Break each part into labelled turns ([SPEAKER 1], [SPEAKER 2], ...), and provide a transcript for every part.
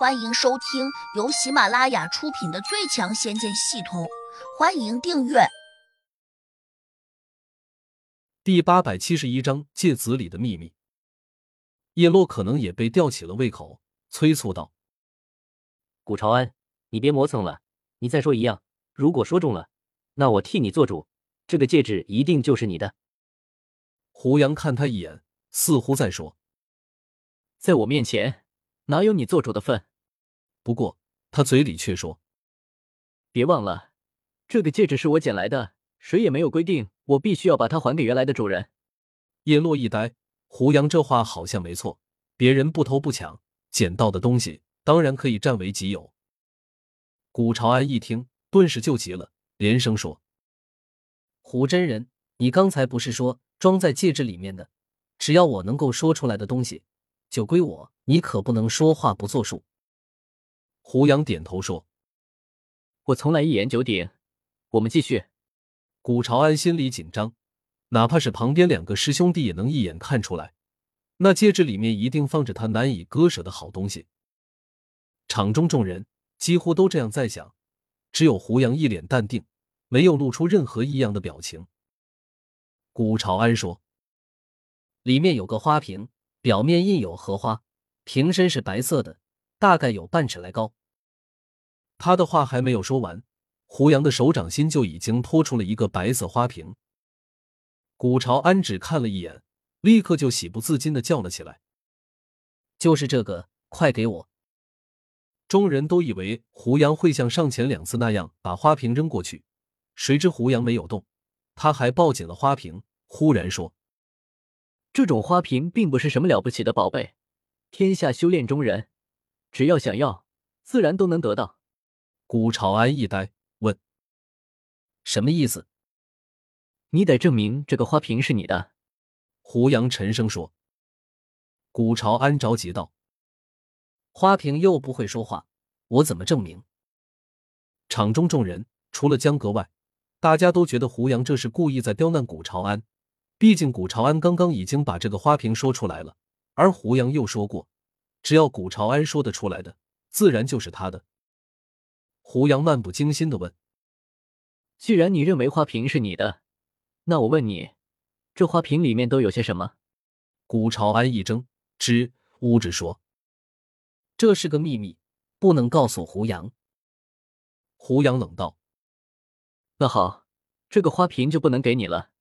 [SPEAKER 1] 欢迎收听由喜马拉雅出品的《最强仙剑系统》，欢迎订阅。
[SPEAKER 2] 第八百七十一章戒子里的秘密。叶落可能也被吊起了胃口，催促道：“
[SPEAKER 3] 古朝安，你别磨蹭了，你再说一样，如果说中了，那我替你做主，这个戒指一定就是你的。”
[SPEAKER 2] 胡杨看他一眼，似乎在说：“
[SPEAKER 3] 在我面前，哪有你做主的份？”
[SPEAKER 2] 不过，他嘴里却说：“
[SPEAKER 3] 别忘了，这个戒指是我捡来的，谁也没有规定我必须要把它还给原来的主人。”
[SPEAKER 2] 叶落一呆，胡杨这话好像没错，别人不偷不抢，捡到的东西当然可以占为己有。古朝安一听，顿时就急了，连声说：“
[SPEAKER 4] 胡真人，你刚才不是说装在戒指里面的，只要我能够说出来的东西，就归我，你可不能说话不作数。”
[SPEAKER 2] 胡杨点头说：“
[SPEAKER 3] 我从来一言九鼎。”我们继续。
[SPEAKER 2] 古朝安心里紧张，哪怕是旁边两个师兄弟也能一眼看出来，那戒指里面一定放着他难以割舍的好东西。场中众人几乎都这样在想，只有胡杨一脸淡定，没有露出任何异样的表情。古朝安说：“
[SPEAKER 4] 里面有个花瓶，表面印有荷花，瓶身是白色的，大概有半尺来高。”
[SPEAKER 2] 他的话还没有说完，胡杨的手掌心就已经托出了一个白色花瓶。古朝安只看了一眼，立刻就喜不自禁的叫了起来：“
[SPEAKER 4] 就是这个，快给我！”
[SPEAKER 2] 众人都以为胡杨会像上前两次那样把花瓶扔过去，谁知胡杨没有动，他还抱紧了花瓶，忽然说：“
[SPEAKER 3] 这种花瓶并不是什么了不起的宝贝，天下修炼中人，只要想要，自然都能得到。”
[SPEAKER 2] 古朝安一呆，问：“
[SPEAKER 4] 什么意思？”
[SPEAKER 3] 你得证明这个花瓶是你的。”
[SPEAKER 2] 胡杨沉声说。古朝安着急道：“
[SPEAKER 4] 花瓶又不会说话，我怎么证明？”
[SPEAKER 2] 场中众人除了江格外，大家都觉得胡杨这是故意在刁难古朝安。毕竟古朝安刚刚已经把这个花瓶说出来了，而胡杨又说过，只要古朝安说得出来的，自然就是他的。胡杨漫不经心的问：“
[SPEAKER 3] 既然你认为花瓶是你的，那我问你，这花瓶里面都有些什么？”
[SPEAKER 2] 古朝安一怔，支吾着说：“
[SPEAKER 4] 这是个秘密，不能告诉胡杨。”
[SPEAKER 2] 胡杨冷道：“
[SPEAKER 3] 那好，这个花瓶就不能给你了。”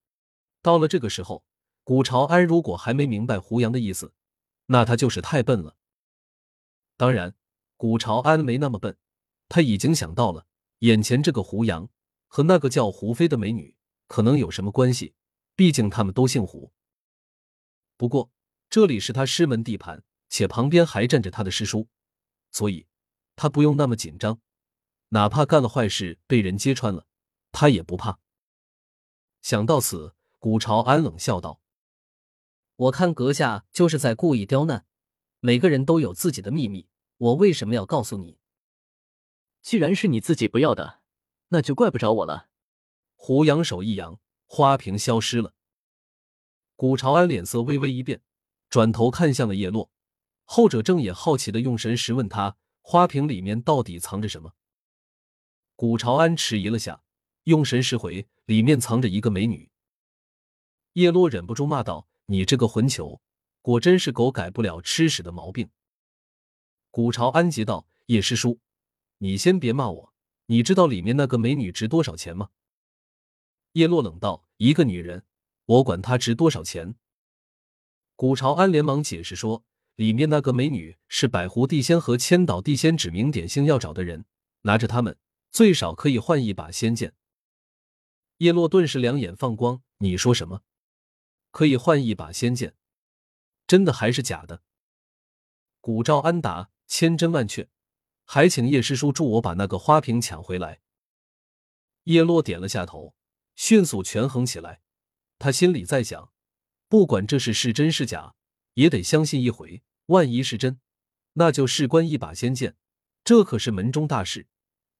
[SPEAKER 2] 到了这个时候，古朝安如果还没明白胡杨的意思，那他就是太笨了。当然，古朝安没那么笨。他已经想到了，眼前这个胡杨和那个叫胡飞的美女可能有什么关系，毕竟他们都姓胡。不过这里是他师门地盘，且旁边还站着他的师叔，所以他不用那么紧张。哪怕干了坏事被人揭穿了，他也不怕。想到此，古朝安冷笑道：“
[SPEAKER 4] 我看阁下就是在故意刁难。每个人都有自己的秘密，我为什么要告诉你？”
[SPEAKER 3] 既然是你自己不要的，那就怪不着我了。
[SPEAKER 2] 胡杨手一扬，花瓶消失了。古朝安脸色微微一变，转头看向了叶落，后者正也好奇的用神识问他：花瓶里面到底藏着什么？古朝安迟疑了下，用神识回：里面藏着一个美女。叶落忍不住骂道：“你这个混球，果真是狗改不了吃屎的毛病。”古朝安急道：“叶师叔。”你先别骂我，你知道里面那个美女值多少钱吗？叶落冷道：“一个女人，我管她值多少钱。”古朝安连忙解释说：“里面那个美女是百狐地仙和千岛地仙指名点姓要找的人，拿着他们最少可以换一把仙剑。”叶落顿时两眼放光：“你说什么？可以换一把仙剑？真的还是假的？”古昭安答：“千真万确。”还请叶师叔助我把那个花瓶抢回来。叶落点了下头，迅速权衡起来。他心里在想：不管这事是真是假，也得相信一回。万一是真，那就事关一把仙剑，这可是门中大事。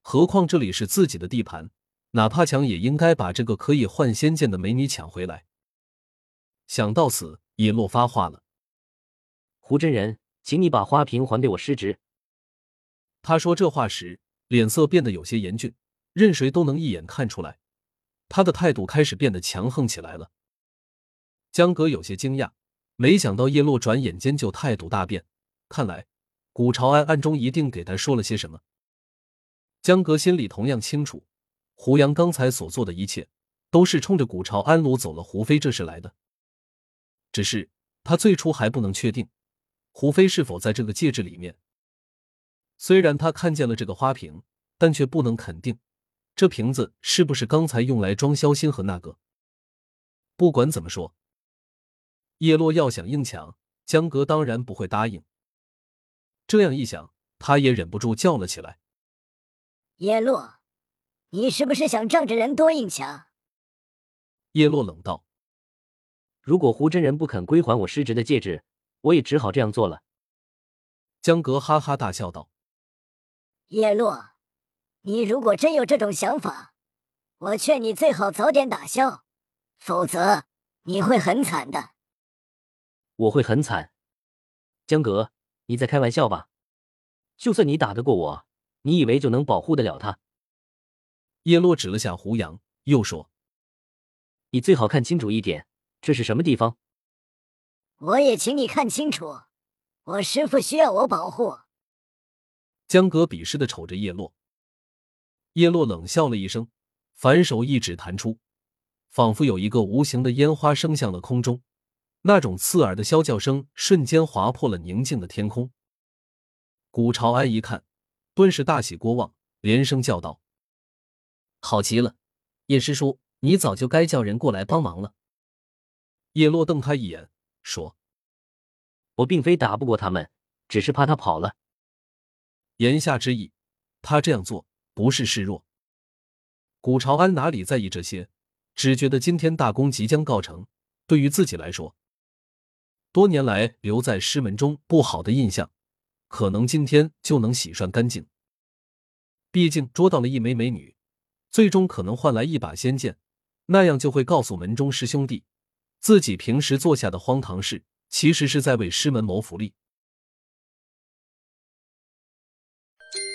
[SPEAKER 2] 何况这里是自己的地盘，哪怕抢也应该把这个可以换仙剑的美女抢回来。想到此，叶落发话了：“
[SPEAKER 3] 胡真人，请你把花瓶还给我师侄。”
[SPEAKER 2] 他说这话时，脸色变得有些严峻，任谁都能一眼看出来，他的态度开始变得强横起来了。江格有些惊讶，没想到叶落转眼间就态度大变，看来古朝安暗中一定给他说了些什么。江格心里同样清楚，胡杨刚才所做的一切都是冲着古朝安掳走了胡飞这事来的。只是他最初还不能确定胡飞是否在这个戒指里面。虽然他看见了这个花瓶，但却不能肯定这瓶子是不是刚才用来装萧星河那个。不管怎么说，叶落要想硬抢，江格当然不会答应。这样一想，他也忍不住叫了起来：“
[SPEAKER 5] 叶落，你是不是想仗着人多硬抢？”
[SPEAKER 2] 叶落冷道：“
[SPEAKER 3] 如果胡真人不肯归还我失职的戒指，我也只好这样做了。”
[SPEAKER 2] 江格哈哈大笑道。
[SPEAKER 5] 叶落，你如果真有这种想法，我劝你最好早点打消，否则你会很惨的。
[SPEAKER 3] 我会很惨，江格，你在开玩笑吧？就算你打得过我，你以为就能保护得了他？
[SPEAKER 2] 叶落指了下胡杨，又说：“
[SPEAKER 3] 你最好看清楚一点，这是什么地方？”
[SPEAKER 5] 我也请你看清楚，我师傅需要我保护。
[SPEAKER 2] 江格鄙视的瞅着叶落，叶落冷笑了一声，反手一指弹出，仿佛有一个无形的烟花升向了空中，那种刺耳的啸叫声瞬间划破了宁静的天空。古朝安一看，顿时大喜过望，连声叫道：“
[SPEAKER 4] 好极了，叶师叔，你早就该叫人过来帮忙了。”
[SPEAKER 2] 叶落瞪他一眼，说：“
[SPEAKER 3] 我并非打不过他们，只是怕他跑了。”
[SPEAKER 2] 言下之意，他这样做不是示弱。古朝安哪里在意这些，只觉得今天大功即将告成，对于自己来说，多年来留在师门中不好的印象，可能今天就能洗涮干净。毕竟捉到了一枚美女，最终可能换来一把仙剑，那样就会告诉门中师兄弟，自己平时做下的荒唐事，其实是在为师门谋福利。